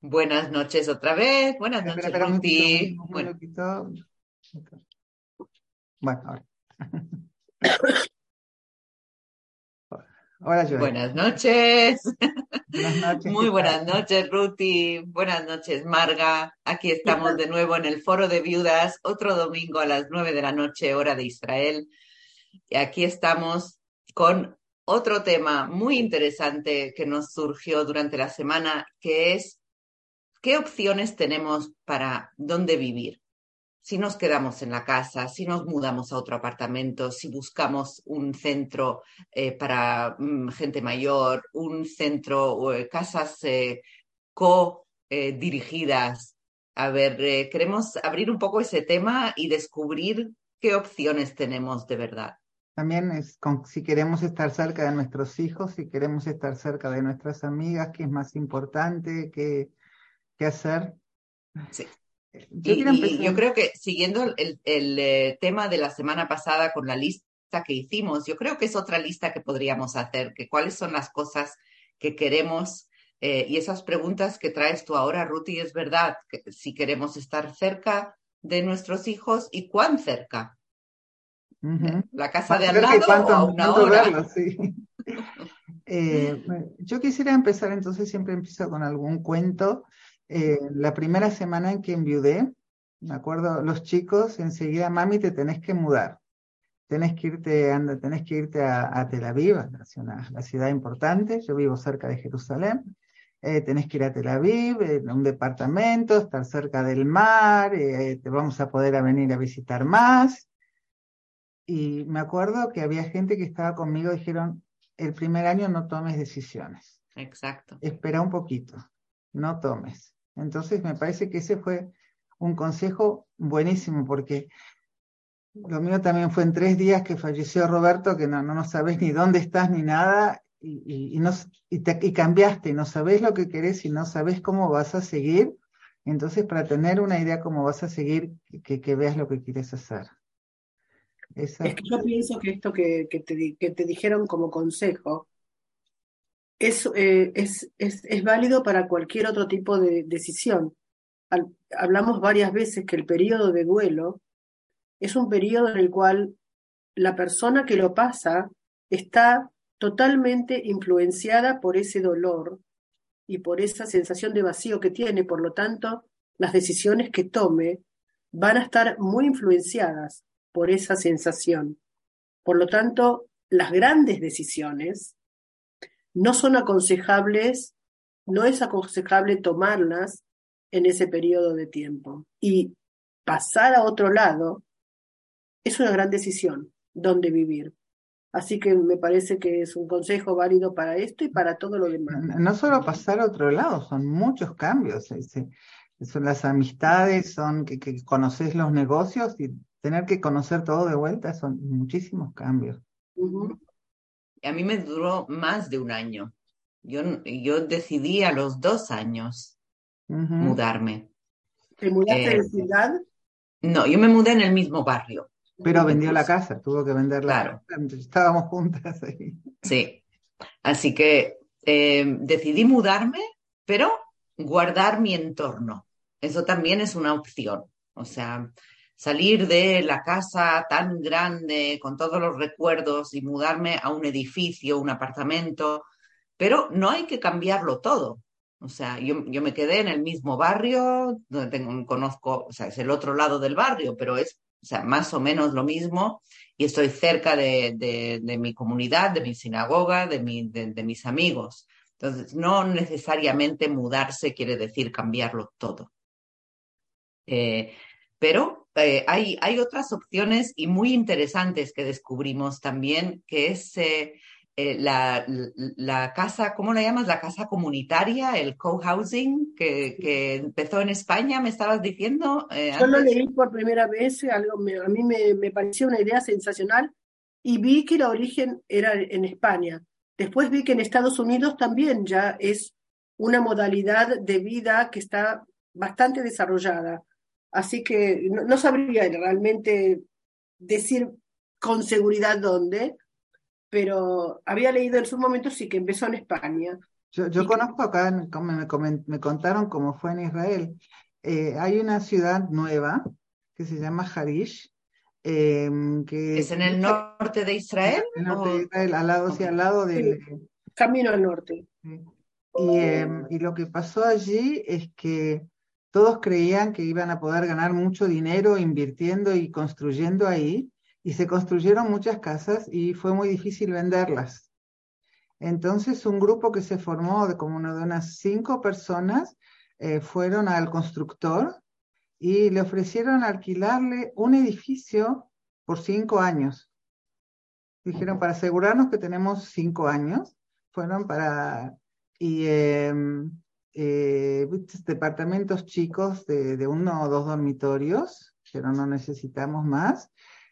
Buenas noches otra vez. Buenas noches, espera, un un Bueno, ahora. Hola, Joel. buenas noches. Buenas noches. Muy ¿qué buenas noches, Ruti. Buenas noches, Marga. Aquí estamos de nuevo en el Foro de Viudas, otro domingo a las nueve de la noche, hora de Israel. Y aquí estamos con otro tema muy interesante que nos surgió durante la semana, que es qué opciones tenemos para dónde vivir. Si nos quedamos en la casa, si nos mudamos a otro apartamento, si buscamos un centro eh, para mm, gente mayor, un centro eh, casas eh, co-dirigidas. A ver, eh, queremos abrir un poco ese tema y descubrir qué opciones tenemos de verdad. También es si queremos estar cerca de nuestros hijos, si queremos estar cerca de nuestras amigas, qué es más importante, qué, qué hacer. Sí. Yo Y, quiero y empezar. yo creo que siguiendo el, el, eh, tema de la semana pasada con la lista que hicimos, yo creo que es otra lista que podríamos hacer, que cuáles son las cosas que queremos eh, y esas preguntas que traes tú ahora, Ruti, es verdad, que si queremos estar cerca de nuestros hijos y cuán cerca, la casa Más de al lado o a cuánto, una cuánto hora. sí. Eh, yo quisiera empezar, entonces siempre empiezo con algún cuento. Eh, la primera semana en que enviudé, me acuerdo, los chicos enseguida, mami, te tenés que mudar. Tenés que irte, anda, tenés que irte a, a Tel Aviv, la ciudad, la ciudad importante. Yo vivo cerca de Jerusalén. Eh, tenés que ir a Tel Aviv, en un departamento, estar cerca del mar, eh, te vamos a poder a venir a visitar más. Y me acuerdo que había gente que estaba conmigo, dijeron, el primer año no tomes decisiones, Exacto. espera un poquito, no tomes. Entonces me parece que ese fue un consejo buenísimo, porque lo mío también fue en tres días que falleció Roberto, que no, no, sabes ni dónde estás ni nada, y, y, y, no, y, te, y cambiaste, no sabes lo que querés y no sabes cómo vas a seguir. Entonces, para tener una idea cómo vas a seguir, que, que veas lo que quieres hacer. Es que yo pienso que esto que, que, te, que te, dijeron como consejo es, eh, es, es, válido para cualquier otro tipo de decisión. Hablamos varias veces que el periodo de duelo es un periodo en el cual la persona que lo pasa está totalmente influenciada por ese dolor y por esa sensación de vacío que tiene. Por lo tanto, las decisiones que tome van a estar muy influenciadas por esa sensación. Por lo tanto, las grandes decisiones no son aconsejables, no es aconsejable tomarlas en ese periodo de tiempo. Y pasar a otro lado es una gran decisión, dónde vivir. Así que me parece que es un consejo válido para esto y para todo lo demás. No solo pasar a otro lado, son muchos cambios. Son las amistades, son que, que conoces los negocios y tener que conocer todo de vuelta son muchísimos cambios. Uh -huh. A mí me duró más de un año. Yo, yo decidí a los dos años uh -huh. mudarme. ¿Te mudaste eh, de ciudad? No, yo me mudé en el mismo barrio. Pero vendió la casa, tuvo que vender la claro. casa. Estábamos juntas ahí. Sí. Así que eh, decidí mudarme, pero guardar mi entorno. Eso también es una opción. O sea, salir de la casa tan grande, con todos los recuerdos, y mudarme a un edificio, un apartamento, pero no hay que cambiarlo todo. O sea, yo, yo me quedé en el mismo barrio, donde tengo, conozco, o sea, es el otro lado del barrio, pero es o sea, más o menos lo mismo, y estoy cerca de, de, mi comunidad, de mi sinagoga, de, mi, de, mis amigos. Entonces, no necesariamente mudarse quiere decir cambiarlo todo. Eh, pero eh, hay, hay, otras opciones y muy interesantes que descubrimos también, que es eh, la, la, casa, ¿cómo la llamas? La casa comunitaria, el co-housing, que, que, empezó en España, me estabas diciendo. Yo lo leí por primera vez, algo me, a mí me, me pareció una idea sensacional y vi que el origen era en España. Después vi que en Estados Unidos también ya es una modalidad de vida que está bastante desarrollada. Así que no, no sabría realmente decir con seguridad dónde, pero había leído en su momento sí que empezó en España Yo, yo conozco acá, me, me, contaron cómo fue en Israel. Eh, hay una ciudad nueva que se llama Harish. Em, que ¿Es en el norte de Israel? En el norte de Israel, al lado, sí, al lado del... Camino al norte. Y, em, y lo que pasó allí es que todos creían que iban a poder ganar mucho dinero invirtiendo y construyendo ahí, y se construyeron muchas casas y fue muy difícil venderlas. Entonces, un grupo que se formó de como una de unas cinco personas eh, fueron al constructor y le ofrecieron alquilarle un edificio por cinco años. Dijeron, para asegurarnos que tenemos cinco años, fueron para... Y em, eh, departamentos chicos de, de, uno o dos dormitorios, pero no necesitamos más.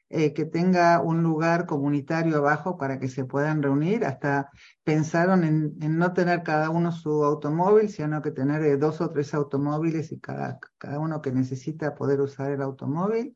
Eh, que tenga un lugar comunitario abajo para que se puedan reunir. Hasta pensaron en, no tener cada uno su automóvil, sino que tener eh, dos o tres automóviles y cada, cada uno que necesita poder usar el automóvil.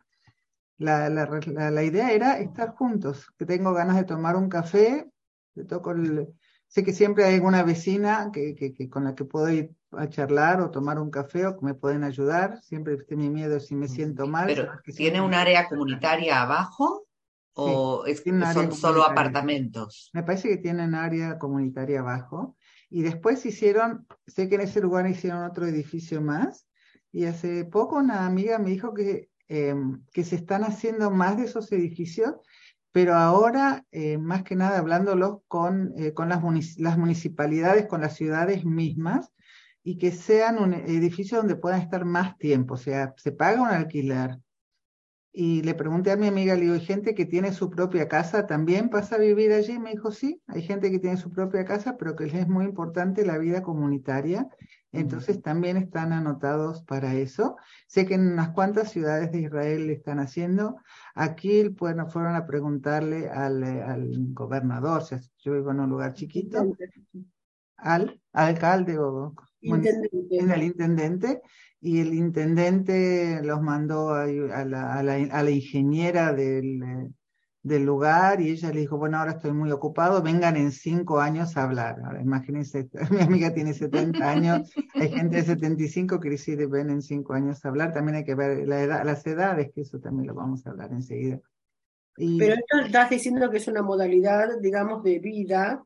La, la, la, idea era estar juntos, que tengo ganas de tomar un café, le toco el, sé que siempre hay alguna vecina que, que, con la que puedo ir a charlar o tomar un café o que me pueden ayudar. Siempre este mi miedo si me siento mal. Pero ¿tiene un área comunitaria abajo o es, son solo apartamentos? Me parece que tienen área comunitaria abajo. Y después hicieron, sé que en ese lugar hicieron otro edificio más. Y hace poco una amiga me dijo que, em, que se están haciendo más de esos edificios pero ahora, eh, más que nada, hablándolos con, eh, con las, las, municipalidades, con las ciudades mismas, y que sean un edificio donde puedan estar más tiempo, o sea, se paga un alquiler. Y le pregunté a mi amiga, le digo, ¿hay gente que tiene su propia casa también pasa a vivir allí? Me dijo, sí, hay gente que tiene su propia casa, pero que les es muy importante la vida comunitaria. Entonces también están anotados para eso. Sé que en unas cuantas ciudades de Israel le están haciendo. Aquí bueno, fueron a preguntarle al, eh, al gobernador, o sea, yo vivo en un lugar chiquito, al alcalde o en el intendente y el intendente los mandó a, la, a, la, a la, ingeniera del, del, lugar y ella le dijo, bueno, ahora estoy muy ocupado, vengan en cinco años a hablar. Ahora, imagínense, mi amiga tiene 70 años, hay gente de 75 que decide ven en cinco años a hablar, también hay que ver la edad, las edades, que eso también lo vamos a hablar enseguida. Pero esto estás diciendo que es una modalidad, digamos, de vida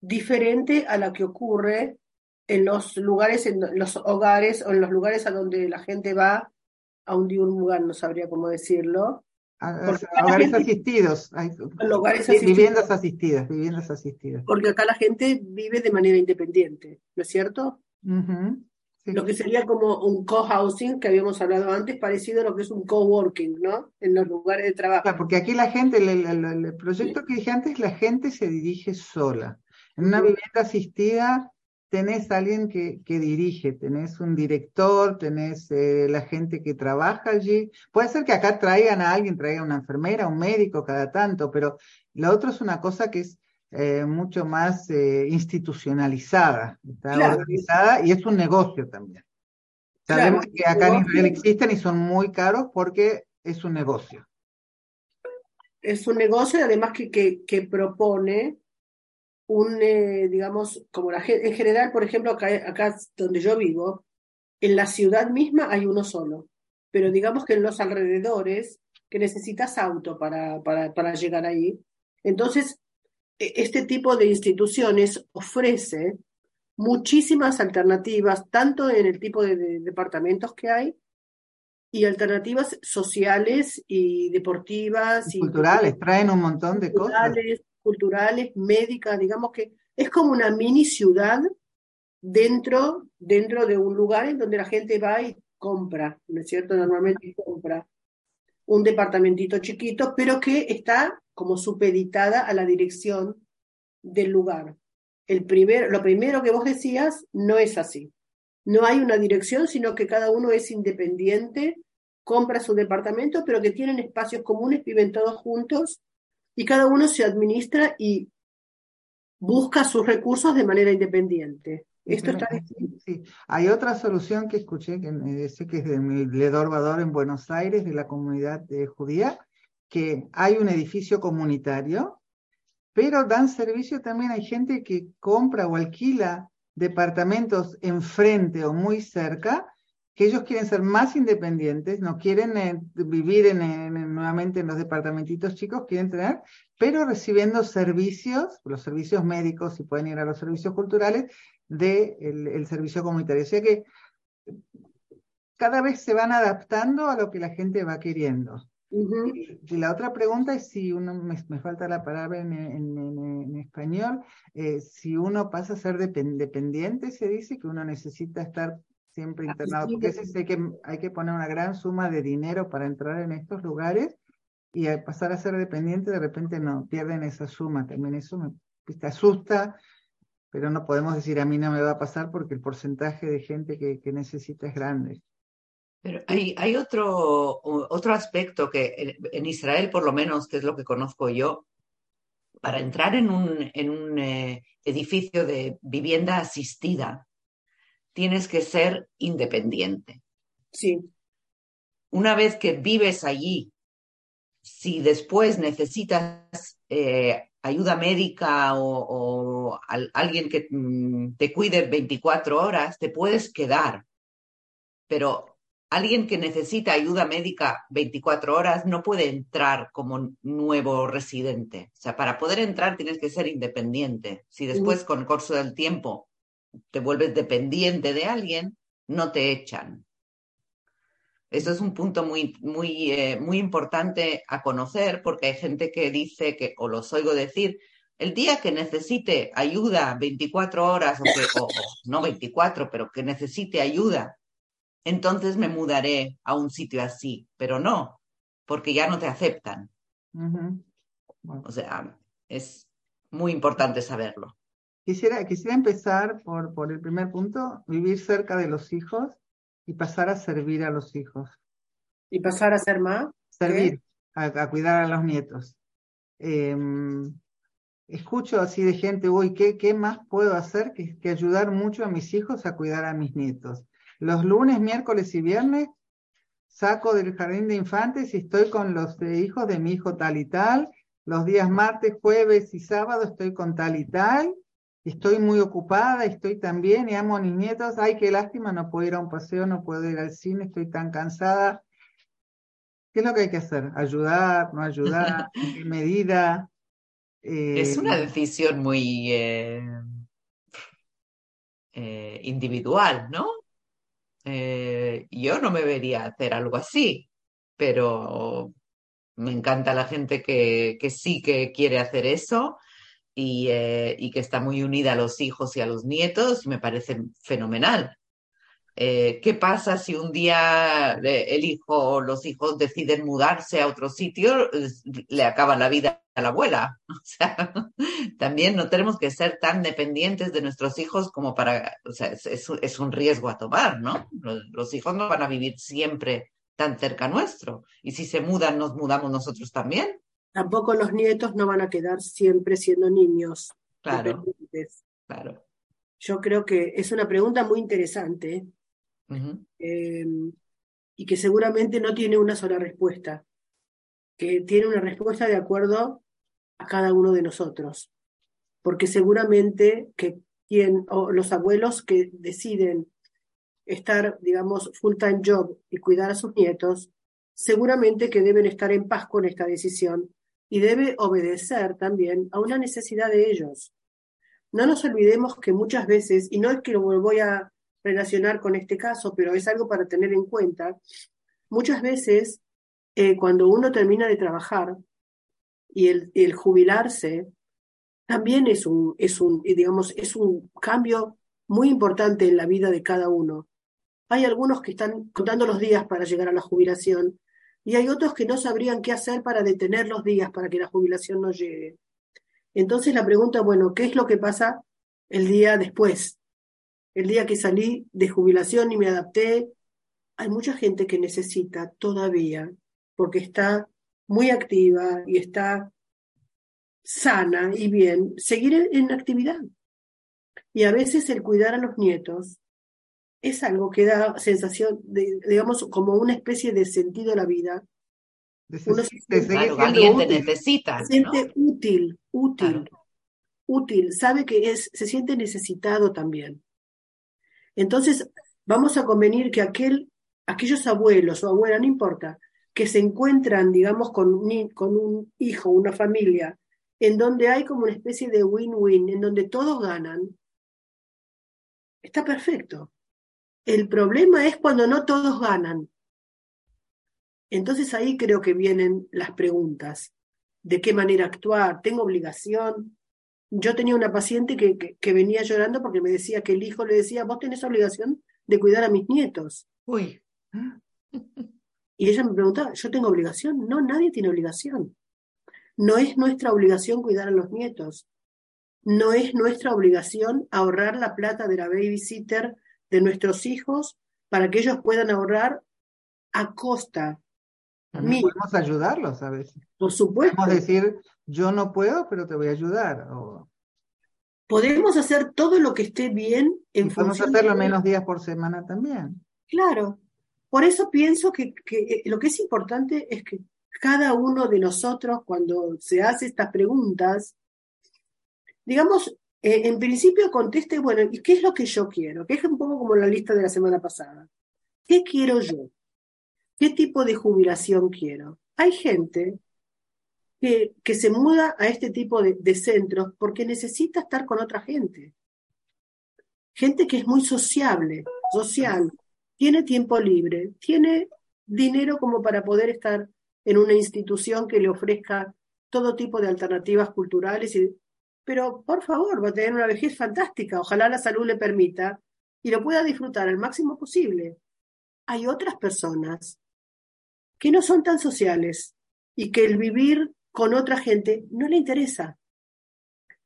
diferente a la que ocurre en los lugares, en los hogares o en los lugares a donde la gente va a un, lugar, no sabría cómo decirlo. hogares asistidos. Viviendas asistidas, viviendas asistidas. Porque acá la gente vive de manera independiente, ¿no es cierto? Lo que sería como un co-housing que habíamos hablado antes, parecido a lo que es un co-working, ¿no? En los lugares de trabajo. porque aquí la gente, el, proyecto que dije antes, la gente se dirige sola. En una vivienda asistida tenés alguien que, que, dirige, tenés un director, tenés eh, la gente que trabaja allí. Puede ser que acá traigan a alguien, traigan una enfermera, un médico cada tanto, pero lo otro es una cosa que es eh, mucho más eh, institucionalizada, está organizada y es un negocio también. Sabemos que acá en Israel existen y son muy caros porque es un negocio. Es un negocio y además que, que, que propone un, eh, digamos, como la gente, en general, por ejemplo, acá, acá donde yo vivo, en la ciudad misma hay uno solo, pero digamos que en los alrededores, que necesitas auto para, para, para llegar ahí, entonces e, este tipo de instituciones ofrece muchísimas alternativas, tanto en el tipo de, departamentos que hay, y alternativas sociales y deportivas. Y culturales, traen un montón de cosas culturales, médicas, digamos que es como una mini ciudad dentro, dentro de un lugar en donde la gente va y compra, ¿no es cierto? Normalmente compra un departamentito chiquito, pero que está como supeditada a la dirección del lugar. El primer, lo primero que vos decías no es así. No hay una dirección, sino que cada uno es independiente, compra su departamento, pero que tienen espacios comunes, viven todos juntos y cada uno se administra y busca sus recursos de manera independiente. Esto está sí. Hay otra solución que escuché, que me dice que es de Ledor Bador en Buenos Aires, de la comunidad judía, que hay un edificio comunitario, pero dan servicio también, hay gente que compra o alquila departamentos enfrente o muy cerca, que ellos quieren ser más independientes, no quieren eh, vivir en, nuevamente en los departamentitos chicos, quieren tener, pero recibiendo servicios, los servicios médicos, y pueden ir a los servicios culturales, del de el servicio comunitario. O sea que cada vez se van adaptando a lo que la gente va queriendo. Y la otra pregunta es si uno, me, falta la palabra en, español, eh, si uno pasa a ser dependiente, se dice que uno necesita estar siempre internado, porque sé que hay que poner una gran suma de dinero para entrar en estos lugares y al pasar a ser dependiente de repente no, pierden esa suma, también eso me te asusta, pero no podemos decir a mí no me va a pasar porque el porcentaje de gente que, que necesita es grande. Pero hay, hay otro, otro aspecto que en Israel, por lo menos, que es lo que conozco yo, para entrar en un, en un eh, edificio de vivienda asistida, tienes que ser independiente. Sí. Una vez que vives allí, si después necesitas eh, ayuda médica o, alguien que mm, te cuide 24 horas, te puedes quedar. Pero alguien que necesita ayuda médica 24 horas no puede entrar como nuevo residente. O sea, para poder entrar tienes que ser independiente. Si después con el curso del tiempo te vuelves dependiente de alguien, no te echan. Eso es un punto muy, muy, eh, muy importante a conocer porque hay gente que dice que, o los oigo decir, el día que necesite ayuda 24 horas, o, que, o no 24, pero que necesite ayuda entonces me mudaré a un sitio así, pero no, porque ya no te aceptan. O sea, es muy importante saberlo. Quisiera, quisiera empezar por, por el primer punto, vivir cerca de los hijos y pasar a servir a los hijos. ¿Y pasar a ser más? Servir, a, cuidar a los nietos. Em, escucho así de gente, uy, ¿qué, ¿qué más puedo hacer que, que ayudar mucho a mis hijos a cuidar a mis nietos? Los lunes, miércoles y viernes saco del jardín de infantes y estoy con los hijos de mi hijo tal y tal. Los días martes, jueves y sábado estoy con tal y tal. Estoy muy ocupada, estoy también y amo a mis nietos. Ay, qué lástima, no puedo ir a un paseo, no puedo ir al cine, estoy tan cansada. ¿Qué es lo que hay que hacer? ¿Ayudar? ¿No ayudar? ¿En qué medida? es una eh, decisión muy eh, eh, individual, ¿no? Yo no me vería hacer algo así, pero me encanta la gente que, que sí que quiere hacer eso y, eh, y, que está muy unida a los hijos y a los nietos me parece fenomenal. Eh, ¿Qué pasa si un día el hijo o los hijos deciden mudarse a otro sitio? Le acaba la vida a la abuela. También no tenemos que ser tan dependientes de nuestros hijos como para, o sea, es, un riesgo a tomar, ¿no? Los, hijos no van a vivir siempre tan cerca nuestro. Y si se mudan, nos mudamos nosotros también. Tampoco los nietos no van a quedar siempre siendo niños. Claro. Claro. Yo creo que es una pregunta muy interesante Em, y que seguramente no tiene una sola respuesta, que tiene una respuesta de acuerdo a cada uno de nosotros, porque seguramente que quien, o los abuelos que deciden estar, digamos, full time job y cuidar a sus nietos, seguramente que deben estar en paz con esta decisión y debe obedecer también a una necesidad de ellos. No nos olvidemos que muchas veces, y no es que lo voy a relacionar con este caso, pero es algo para tener en cuenta. Muchas veces, eh, cuando uno termina de trabajar y el, jubilarse, también es un, es un, digamos, es un cambio muy importante en la vida de cada uno. Hay algunos que están contando los días para llegar a la jubilación y hay otros que no sabrían qué hacer para detener los días para que la jubilación no llegue. Entonces la pregunta, bueno, ¿qué es lo que pasa el día después? el día que salí de jubilación y me adapté, hay mucha gente que necesita todavía, porque está muy activa y está sana y bien, seguir en, actividad. Y a veces el cuidar a los nietos es algo que da sensación, de, digamos, como una especie de sentido a la vida. Uno se, claro, alguien te necesita. Se siente útil, útil. útil, sabe que es, se siente necesitado también. Entonces, vamos a convenir que aquel, aquellos abuelos o abuela, no importa, que se encuentran, digamos, con un, con un hijo, una familia, en donde hay como una especie de win-win, en donde todos ganan, está perfecto. El problema es cuando no todos ganan. Entonces ahí creo que vienen las preguntas. ¿De qué manera actuar? ¿Tengo obligación? Yo tenía una paciente que, que, venía llorando porque me decía que el hijo le decía, vos tenés obligación de cuidar a mis nietos. Uy. Y ella me preguntaba, ¿yo tengo obligación? No, nadie tiene obligación. No es nuestra obligación cuidar a los nietos. No es nuestra obligación ahorrar la plata de la babysitter de nuestros hijos para que ellos puedan ahorrar a costa. También podemos ayudarlos a veces. Por supuesto. Podemos decir, yo no puedo, pero te voy a ayudar. Podemos hacer todo lo que esté bien en y Podemos hacerlo menos días por semana también. Claro. Por eso pienso que, que eh, lo que es importante es que cada uno de nosotros, cuando se hace estas preguntas, digamos, eh, en principio conteste, bueno, ¿y qué es lo que yo quiero? Que es un poco como la lista de la semana pasada. ¿Qué quiero yo? ¿Qué tipo de jubilación quiero? Hay gente que, que se muda a este tipo de, de centros porque necesita estar con otra gente. Gente que es muy sociable, social, tiene tiempo libre, tiene dinero como para poder estar en una institución que le ofrezca todo tipo de alternativas culturales y pero por favor, va a tener una vejez fantástica, ojalá la salud le permita y lo pueda disfrutar al máximo posible. Hay otras personas que no son tan sociales y que el vivir con otra gente no le interesa.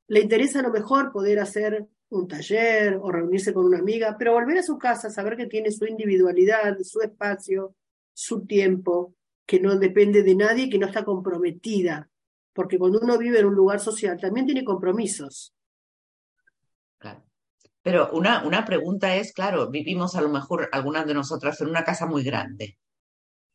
Le interesa a lo mejor poder hacer un taller o reunirse con una amiga, pero volver a su casa, saber que tiene su individualidad, su espacio, su tiempo, que no depende de nadie que no está comprometida porque cuando uno vive en un lugar social también tiene compromisos. Claro. Pero una, una pregunta es, claro, vivimos a lo mejor algunas de nosotras en una casa muy grande.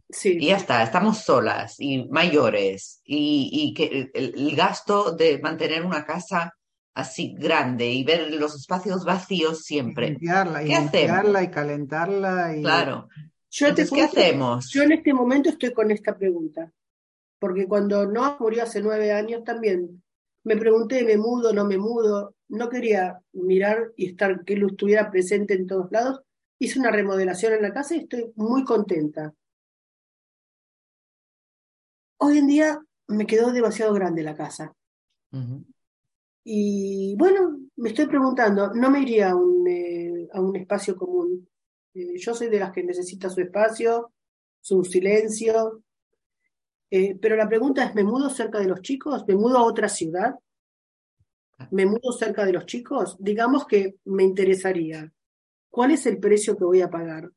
Sí. Y ya está, estamos solas y mayores y, y que el, gasto de mantener una casa así grande y ver los espacios vacíos siempre. limpiarla, y limpiarla y calentarla. Y... Claro. Yo ¿qué hacemos? Yo en este momento estoy con esta pregunta porque cuando no murió hace nueve años también me pregunté, ¿me mudo, no me mudo? No quería mirar y estar, que él estuviera presente en todos lados. Hice una remodelación en la casa y estoy muy contenta. Hoy en día me quedó demasiado grande la casa. Y bueno, me estoy preguntando, no me iría a un, eh, a un espacio común. Eh, yo soy de las que necesita su espacio, su silencio, eh, pero la pregunta es, ¿me mudo cerca de los chicos? ¿Me mudo a otra ciudad? ¿Me mudo cerca de los chicos? Digamos que me interesaría. ¿Cuál es el precio que voy a pagar?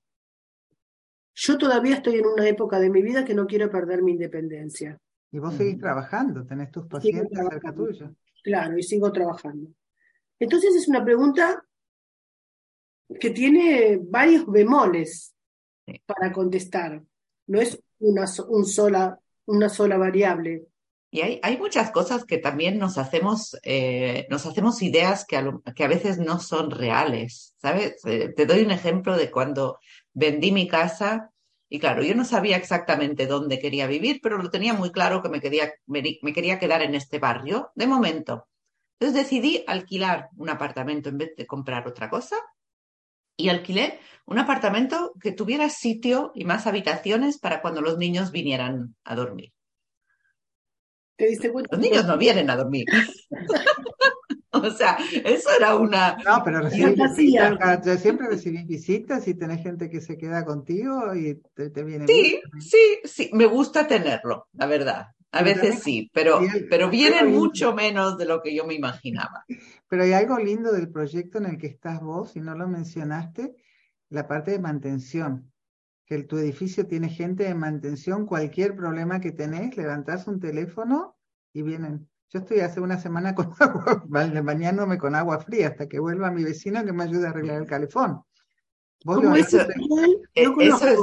Yo todavía estoy en una época de mi vida que no quiero perder mi independencia. Y vos seguís trabajando, tenés tus pacientes cerca tuyo. Claro, y sigo trabajando. Entonces es una pregunta que tiene varios bemoles para contestar. No es una un sola una sola variable. Y hay, hay muchas cosas que también nos hacemos, eh, nos hacemos ideas que a, que a veces no son reales, ¿sabes? Eh, te doy un ejemplo de cuando vendí mi casa y claro, yo no sabía exactamente dónde quería vivir, pero lo tenía muy claro que me quería, me quería quedar en este barrio de momento. Entonces decidí alquilar un apartamento en vez de comprar otra cosa y alquilé un apartamento que tuviera sitio y más habitaciones para cuando los niños vinieran a dormir. ¿Te diste cuenta? Los niños no vienen a dormir. o sea, eso era una... No, pero visitas, siempre recibís visitas y tenés gente que se queda contigo y te, viene. Sí, sí, sí, me gusta tenerlo, la verdad. A veces sí, pero, pero vienen mucho menos de lo que yo me imaginaba. Pero hay algo lindo del proyecto en el que estás vos, y no lo mencionaste, la parte de mantención. Que tu edificio tiene gente de mantención, cualquier problema que tenés, levantás un teléfono y vienen. Yo estoy hace una semana con agua, bañándome con agua fría hasta que vuelva mi vecino que me ayude a arreglar el calefón. ¿Cómo eso, eh, eso, es,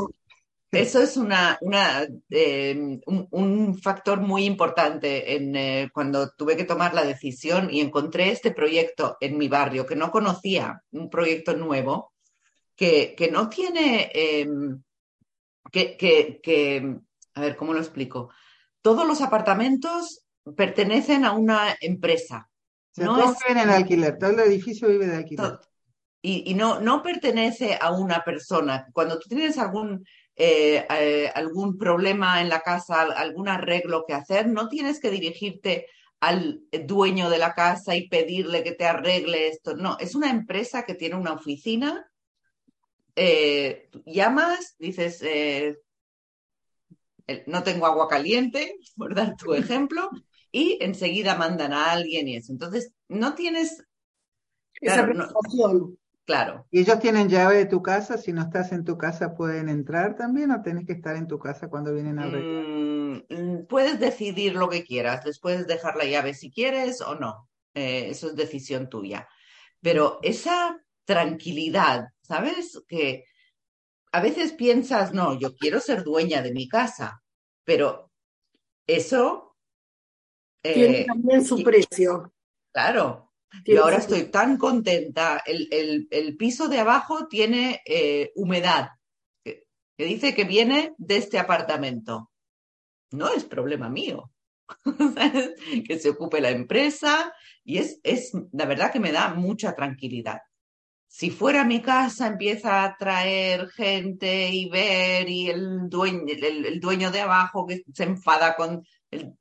eso es una, una eh, un, factor muy importante en, eh, cuando tuve que tomar la decisión y encontré este proyecto en mi barrio que no conocía, un proyecto nuevo que, que no tiene, em, que, que, que, a ver, ¿cómo lo explico? Todos los apartamentos pertenecen a una empresa. no todos viven en alquiler, todo el edificio vive de alquiler. Y, y, no, no pertenece a una persona. Cuando tú tienes algún eh, eh, algún problema en la casa, algún arreglo que hacer, no tienes que dirigirte al dueño de la casa y pedirle que te arregle esto. No, es una empresa que tiene una oficina. Eh, llamas, dices, no tengo agua caliente, por dar tu ejemplo, y enseguida mandan a alguien y eso. Entonces, no tienes... Esa Claro. ¿Y ellos tienen llave de tu casa? Si no estás en tu casa, ¿pueden entrar también o tienes que estar en tu casa cuando vienen a ver? Mm, puedes decidir lo que quieras. Les puedes dejar la llave si quieres o no. Eh, eso es decisión tuya. Pero esa tranquilidad, ¿sabes? Que a veces piensas, no, yo quiero ser dueña de mi casa, pero eso... Tiene eh, también su precio. Claro, y ahora estoy tan contenta. El, piso de abajo tiene eh, humedad, que, dice que viene de este apartamento. No es problema mío. que se ocupe la empresa y es, es, la verdad que me da mucha tranquilidad. Si fuera mi casa, empieza a traer gente y ver y el dueño, el dueño de abajo que se enfada con el...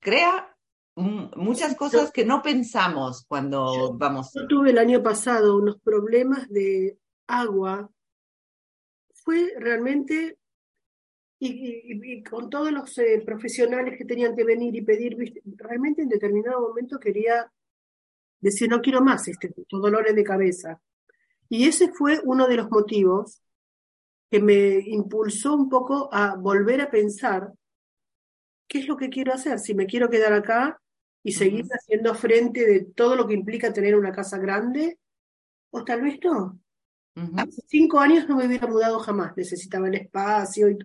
Crea muchas cosas que no pensamos cuando vamos. Yo tuve el año pasado unos problemas de agua. Fue realmente, y, con todos los eh, profesionales que tenían que venir y pedir, realmente en determinado momento quería decir, no quiero más este dolores de cabeza. Y ese fue uno de los motivos que me impulsó un poco a volver a pensar qué es lo que quiero hacer, si me quiero quedar acá y seguir haciendo frente de todo lo que implica tener una casa grande, o tal vez no. Hace cinco años no me hubiera mudado jamás, necesitaba el espacio y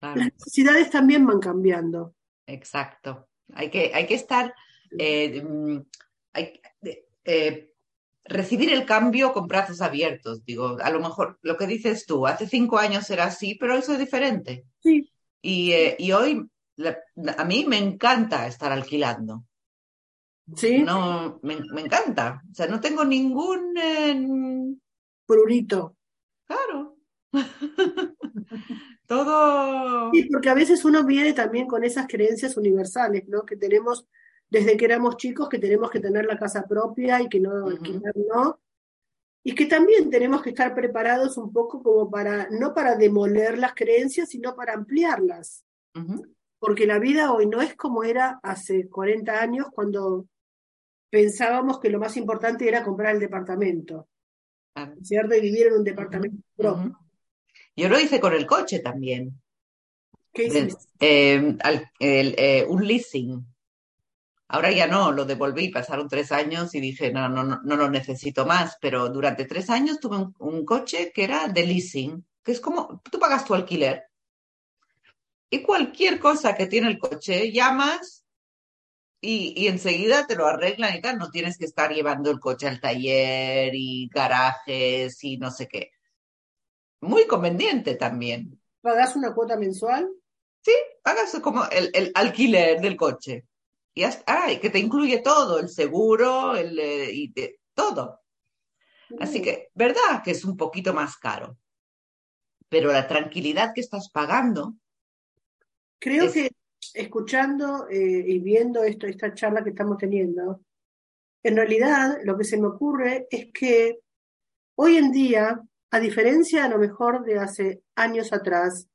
las necesidades también van cambiando. Exacto. Hay que, hay que estar, eh, mm, hay, eh, recibir el cambio con brazos abiertos. Digo, a lo mejor lo que dices tú, hace cinco años era así, pero eso es diferente. Sí. Y, eh, y hoy a mí me encanta estar alquilando. ¿Sí? No, me, encanta. O sea, no tengo ningún... Eh... Prurito. Claro. Todo... Sí, porque a veces uno viene también con esas creencias universales, ¿no? Que tenemos desde que éramos chicos que tenemos que tener la casa propia y que no alquilar, ¿no? Y que también tenemos que estar preparados un poco como para, no para demoler las creencias, sino para ampliarlas. Porque la vida hoy no es como era hace 40 años cuando pensábamos que lo más importante era comprar el departamento, ¿cierto? Y vivir en un departamento propio. Yo lo hice con el coche también. ¿Qué hiciste? Eh, eh, un leasing. Ahora ya no, lo devolví, pasaron tres años y dije, no, no, no, no lo necesito más, pero durante tres años tuve un, un, coche que era de leasing, que es como, tú pagas tu alquiler y cualquier cosa que tiene el coche, llamas y, enseguida te lo arreglan y tal, no tienes que estar llevando el coche al taller y garajes y no sé qué. Muy conveniente también. ¿Pagas una cuota mensual? Sí, pagas como el, alquiler del coche. Y hasta, que te incluye todo, el seguro, el, eh, y todo. Así que, ¿verdad que es un poquito más caro? Pero la tranquilidad que estás pagando. Creo que escuchando eh, y viendo esto, esta charla que estamos teniendo, en realidad lo que se me ocurre es que hoy en día, a diferencia a lo mejor de hace años atrás,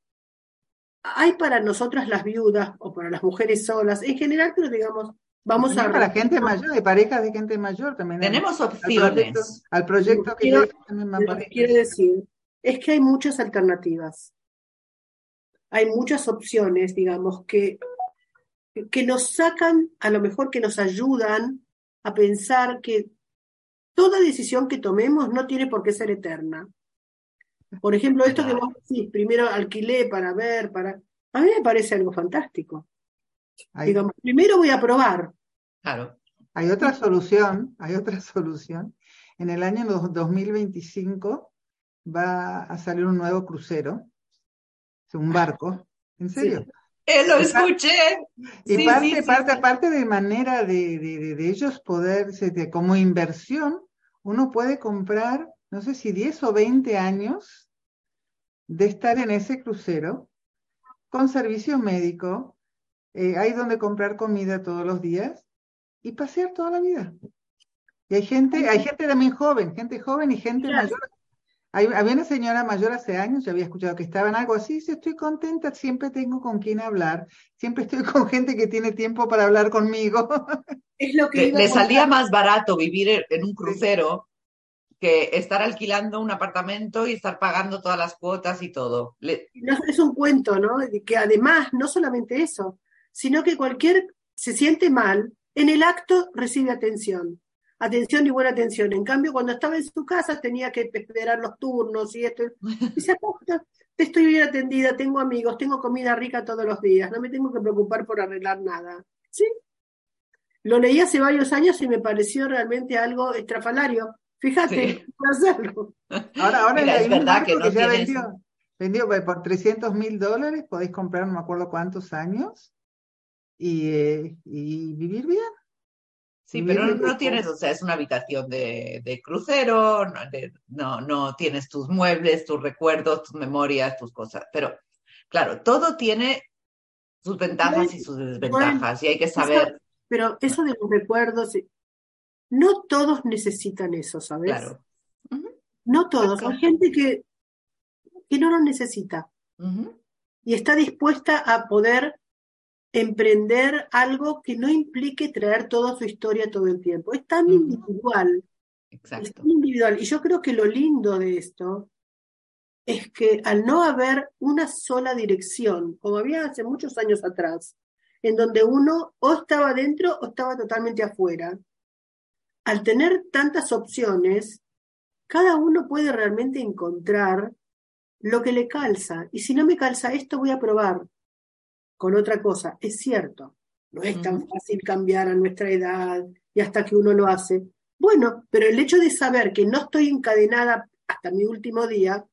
hay para nosotras las viudas o para las mujeres solas, en general, pero digamos, vamos a... Para gente mayor, de parejas de gente mayor también. Tenemos opciones. Al proyecto, que, yo, lo que quiere decir es que hay muchas alternativas hay muchas opciones, digamos, que, que nos sacan, a lo mejor que nos ayudan a pensar que toda decisión que tomemos no tiene por qué ser eterna. Por ejemplo, esto que vos decís, primero alquilé para ver, para... A mí me parece algo fantástico. Digamos, primero voy a probar. Claro. Hay otra solución, hay otra solución. En el año 2025 va a salir un nuevo crucero, un barco, ¿en serio? Eh, lo escuché. Y parte, parte, parte de manera de, de, ellos poder, como inversión, uno puede comprar, no sé si 10 o 20 años de estar en ese crucero con servicio médico, eh, hay donde comprar comida todos los días y pasear toda la vida. Y hay gente, hay gente también joven, gente joven y gente mayor había una señora mayor hace años, yo había escuchado que estaba en algo así, estoy contenta, siempre tengo con quién hablar, siempre estoy con gente que tiene tiempo para hablar conmigo. Es lo que le, salía más barato vivir en un crucero que estar alquilando un apartamento y estar pagando todas las cuotas y todo. es un cuento, ¿no? Que además, no solamente eso, sino que cualquier se siente mal, en el acto recibe atención atención y buena atención. En cambio, cuando estaba en su casa tenía que esperar los turnos y esto. Dice, te estoy bien atendida, tengo amigos, tengo comida rica todos los días, no me tengo que preocupar por arreglar nada. ¿Sí? Lo leí hace varios años y me pareció realmente algo estrafalario. Fíjate, hacerlo. Ahora, ahora es verdad que, no vendió, vendió, pues, por 300 mil dólares, podéis comprar no me acuerdo cuántos años y, eh, y vivir bien. Sí, pero no, tienes, o sea, es una habitación de, crucero, no, no, tienes tus muebles, tus recuerdos, tus memorias, tus cosas. Pero, claro, todo tiene sus ventajas y sus desventajas y hay que saber. Pero eso de los recuerdos, no todos necesitan eso, ¿sabes? Claro. No todos. Hay gente que, que no lo necesita y está dispuesta a poder emprender algo que no implique traer toda su historia todo el tiempo. Es tan individual. Exacto. Es tan individual. Y yo creo que lo lindo de esto es que al no haber una sola dirección, como había hace muchos años atrás, en donde uno o estaba dentro o estaba totalmente afuera, al tener tantas opciones, cada uno puede realmente encontrar lo que le calza. Y si no me calza esto, voy a probar con otra cosa. Es cierto, no es tan fácil cambiar a nuestra edad y hasta que uno lo hace. Bueno, pero el hecho de saber que no estoy encadenada hasta mi último día,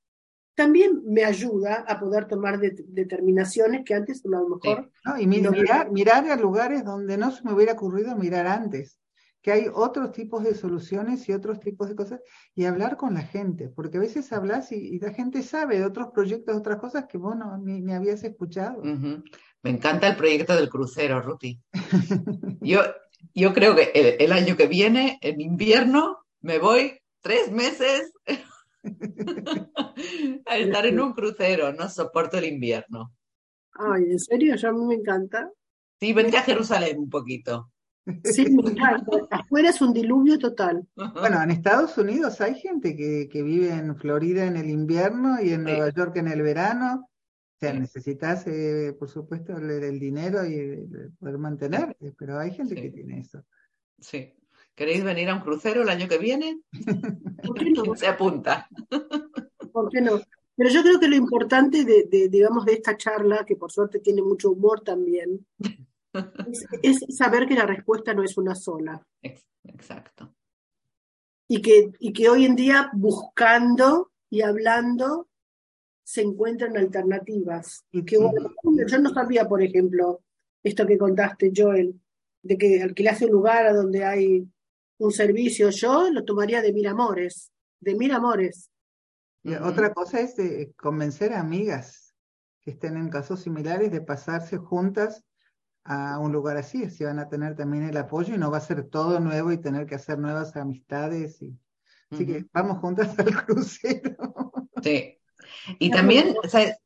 también me ayuda a poder tomar determinaciones que antes a lo mejor... y mirar, mirar a lugares donde no se me hubiera ocurrido mirar antes que hay otros tipos de soluciones y otros tipos de cosas, y hablar con la gente, porque a veces hablas y, la gente sabe de otros proyectos, otras cosas que vos no, ni, habías escuchado. Me encanta el proyecto del crucero, Ruti. yo, yo creo que el, año que viene, en invierno, me voy tres meses a estar en un crucero, no soporto el invierno. Ay, ¿en serio? Yo a mí me encanta. Sí, vente a Jerusalén un poquito. Sí, Afuera es un diluvio total. Bueno, en Estados Unidos hay gente que, que vive en Florida en el invierno y en Nueva York en el verano. O sea, necesitas, eh, por supuesto, el, dinero y poder mantener, pero hay gente que tiene eso. Sí. ¿Queréis venir a un crucero el año que viene? ¿Por qué no? Se apunta. ¿Por qué no? Pero yo creo que lo importante de, de, digamos, de esta charla, que por suerte tiene mucho humor también, es, saber que la respuesta no es una sola. Exacto. Y que, y que hoy en día buscando y hablando se encuentran alternativas. Yo no sabía, por ejemplo, esto que contaste, Joel, de que alquilase un lugar a donde hay un servicio. Yo lo tomaría de mil amores, de mil amores. Y otra cosa es de convencer a amigas que estén en casos similares de pasarse juntas a un lugar así, así van a tener también el apoyo y no va a ser todo nuevo y tener que hacer nuevas amistades. Y... Así que vamos juntas al crucero. Sí. Y también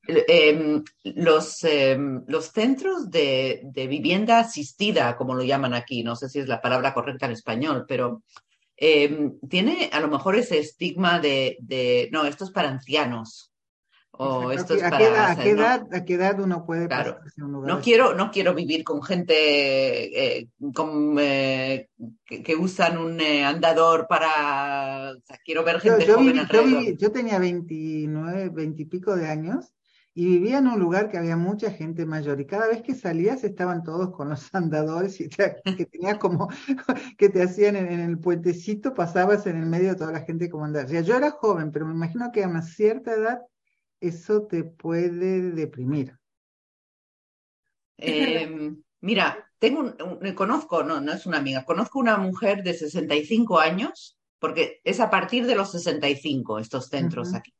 em, los, em, los centros de, de, vivienda asistida, como lo llaman aquí, no sé si es la palabra correcta en español, pero em, tiene a lo mejor ese estigma de, de, no, esto es para ancianos. O esto es ¿A, qué edad, a, qué no. edad, ¿A qué edad uno puede Claro. pasarse a un lugar No así? quiero, no quiero vivir con gente eh, con, eh, que, que usan un eh, andador para... o sea, quiero ver Yo, gente yo joven viví- yo alrededor. viví- yo tenía 29, 20 y pico de años y vivía en un lugar que había mucha gente mayor y cada vez que salías estaban todos con los andadores y te- que tenías como que te hacían en, en el puentecito, pasabas en el medio de toda la gente como andar. O sea, yo era joven, pero me imagino que a una cierta edad eso te puede deprimir. Eh, mira, tengo un, un- conozco, no, no es una amiga, conozco una mujer de 65 años, porque es a partir de los 65 estos centros aquí,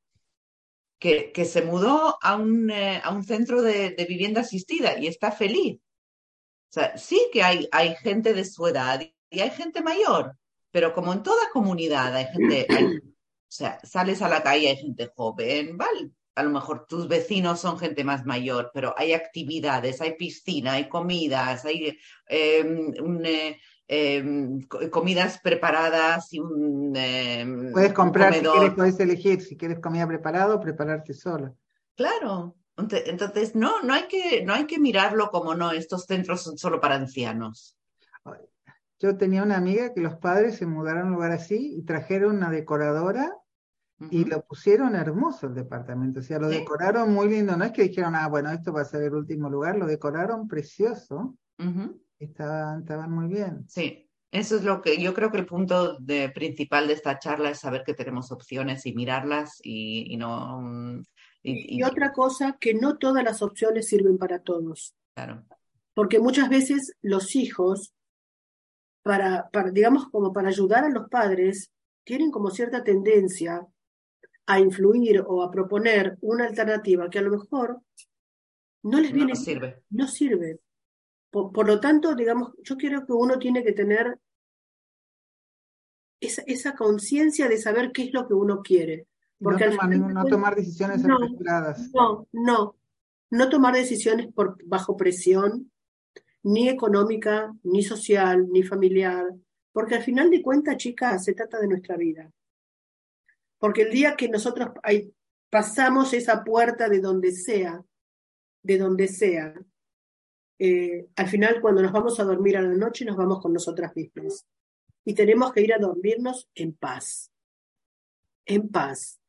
que, que se mudó a un, eh, a un centro de, de vivienda asistida y está feliz. O sea, sí que hay, hay gente de su edad y hay gente mayor, pero como en toda comunidad hay gente, hay- o sea, sales a la calle, hay gente joven, ¿vale? A lo mejor tus vecinos son gente más mayor, pero hay actividades, hay piscina, hay comidas, hay eh, un, eh, eh, co- comidas preparadas y un, eh, Puedes comprar, si quieres, puedes elegir si quieres comida preparada o prepararte sola. Claro. Entonces, no, no hay que, no hay que mirarlo como no, estos centros son solo para ancianos. Yo tenía una amiga que los padres se mudaron a un lugar así y trajeron una decoradora y lo pusieron hermoso el departamento. O sea, lo Sí. decoraron muy lindo. No es que dijeron, ah, bueno, esto va a ser el último lugar. Lo decoraron precioso. Ujú. Estaban, estaban muy bien. Sí, eso es lo que yo creo que el punto de- principal de esta charla es saber que tenemos opciones y mirarlas y, y no. mm, y- Y y- otra cosa, que no todas las opciones sirven para todos, claro, porque muchas veces los hijos, para, para, digamos, como para ayudar a los padres, tienen como cierta tendencia a influir o a proponer una alternativa que a lo mejor no les no viene bien, sirve. no sirve. Por, por lo tanto, digamos, yo creo que uno tiene que tener esa, esa conciencia de saber qué es lo que uno quiere. No Porque al tomar, final no tomar decisiones No, apresuradas. No, no. No tomar decisiones por, bajo presión, ni económica, ni social, ni familiar, porque al final de cuentas, chicas, se trata de nuestra vida. Porque el día que nosotros pasamos esa puerta de donde sea, de donde sea, eh, al final cuando nos vamos a dormir a la noche nos vamos con nosotras mismas. Y tenemos que ir a dormirnos en paz. En paz.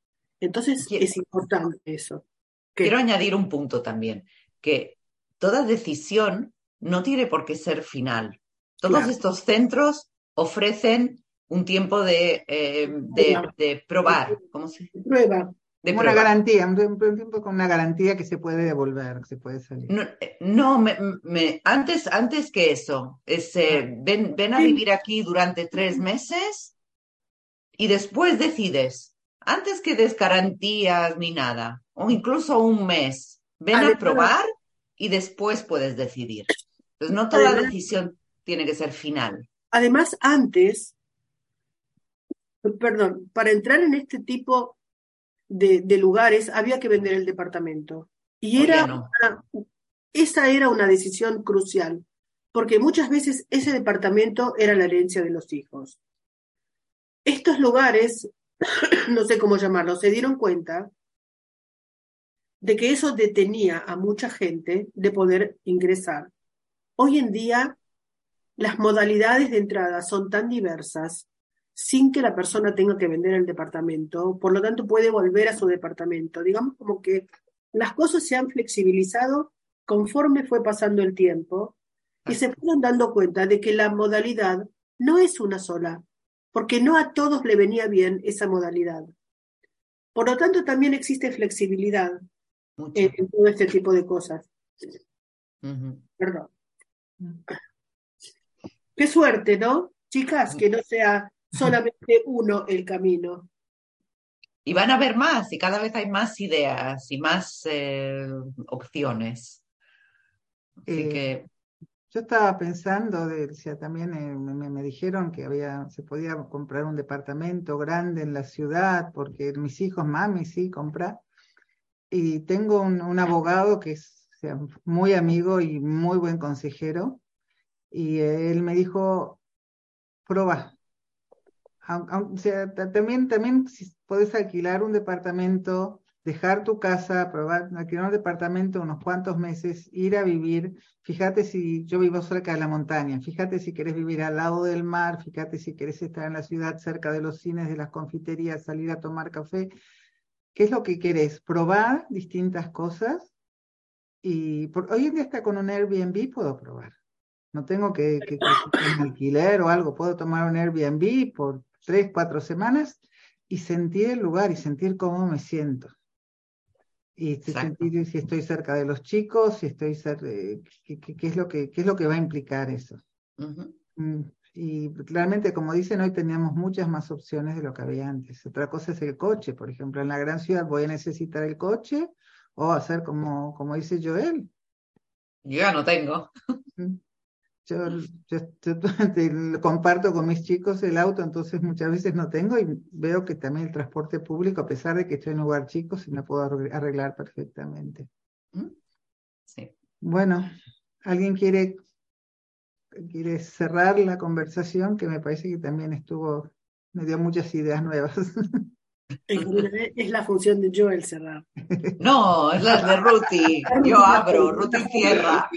Entonces es importante eso. Quiero añadir un punto también, que toda decisión no tiene por qué ser final. Todos Claro. estos centros ofrecen un tiempo de, eh, de, probar, ¿cómo se? Prueba. De una prueba. garantía, un, un tiempo con una garantía que se puede devolver, que se puede salir. No, eh, no, me, me- antes, antes que eso, es, eh, ven, ven a vivir aquí durante tres meses y después decides, antes que des garantías ni nada, o incluso un mes, ven a probar y después puedes decidir. Entonces, no toda Además- decisión tiene que ser final. Además, antes, perdón, para entrar en este tipo de, de lugares había que vender el departamento. Y era no. una- esa era una decisión crucial, porque muchas veces ese departamento era la herencia de los hijos. Estos lugares, no sé cómo llamarlos, se dieron cuenta de que eso detenía a mucha gente de poder ingresar. Hoy en día las modalidades de entrada son tan diversas sin que la persona tenga que vender el departamento, por lo tanto puede volver a su departamento. Digamos como que las cosas se han flexibilizado conforme fue pasando el tiempo y se fueron dando cuenta de que la modalidad no es una sola, porque no a todos le venía bien esa modalidad. Por lo tanto, también existe flexibilidad en, en todo este tipo de cosas. Perdón. Qué suerte, ¿no? Chicas, que no sea solamente uno el camino. Y van a haber más, y cada vez hay más ideas y más eh, opciones. Así Eh, que, Yo estaba pensando, de, o sea, también eh, me, me dijeron que había, se podía comprar un departamento grande en la ciudad, porque mis hijos, mami, sí, compra. Y tengo un, un abogado que es o sea, muy amigo y muy buen consejero, y él me dijo, prueba. O sea, ta- también, también si podés alquilar un departamento dejar tu casa, probar, alquilar un departamento unos cuantos meses, ir a vivir. Fíjate si yo vivo cerca de la montaña, fíjate si quieres vivir al lado del mar, fíjate si quieres estar en la ciudad cerca de los cines, de las confiterías, salir a tomar café. ¿Qué es lo que querés? Probar distintas cosas. Y por, hoy en día está con un Airbnb, puedo probar. No tengo que, que, que, alquiler o algo, puedo tomar un Airbnb por tres, cuatro semanas y sentir el lugar y sentir cómo me siento y sentir si estoy cerca de los chicos, si estoy cerca, qué, qué, es lo que, qué es lo que va a implicar eso. Mm, y realmente, como dicen, hoy teníamos muchas más opciones de lo que había antes. Otra cosa es el coche, por ejemplo, en la gran ciudad voy a necesitar el coche o hacer como, como dice Joel. Yo ya no tengo. Yo, yo, comparto con mis chicos el auto, entonces muchas veces no tengo y veo que también el transporte público, a pesar de que estoy en un lugar chico, se me puedo arreglar perfectamente. ¿Mm? Sí. Bueno, ¿alguien quiere, quiere cerrar la conversación? Que me parece que también estuvo, me dio muchas ideas nuevas. Es la función de Joel cerrar. No, es la de Ruti. Yo abro, Ruti cierra.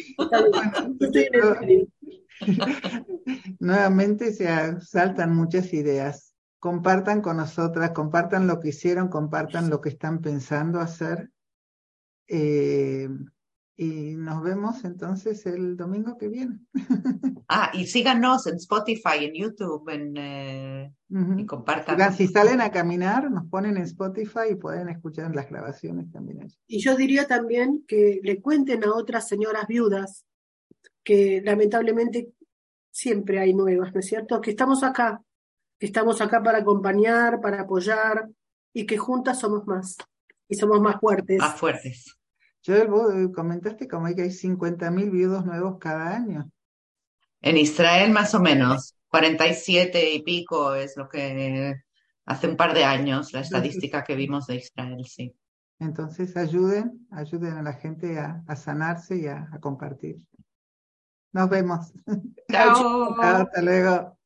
Nuevamente se saltan muchas ideas. Compartan con nosotras, compartan lo que hicieron, compartan lo que están pensando hacer. Eh, y nos vemos entonces el domingo que viene. Ah, y síganos en Spotify, en YouTube, en, eh, y compartan. Si salen a caminar, nos ponen en Spotify y pueden escuchar las grabaciones también. Y yo diría también que le cuenten a otras señoras viudas que lamentablemente siempre hay nuevas, ¿no es cierto? Que estamos acá, que estamos acá para acompañar, para apoyar y que juntas somos más y somos más fuertes. Más fuertes. Joel, vos eh, comentaste como que hay 50.000 viudos nuevos cada año. En Israel más o menos, 47 y pico es lo que hace un par de años, la estadística que vimos de Israel, sí. Entonces ayuden, ayuden a la gente a, sanarse y a, a compartir. Nos vemos. Chao. Hasta luego.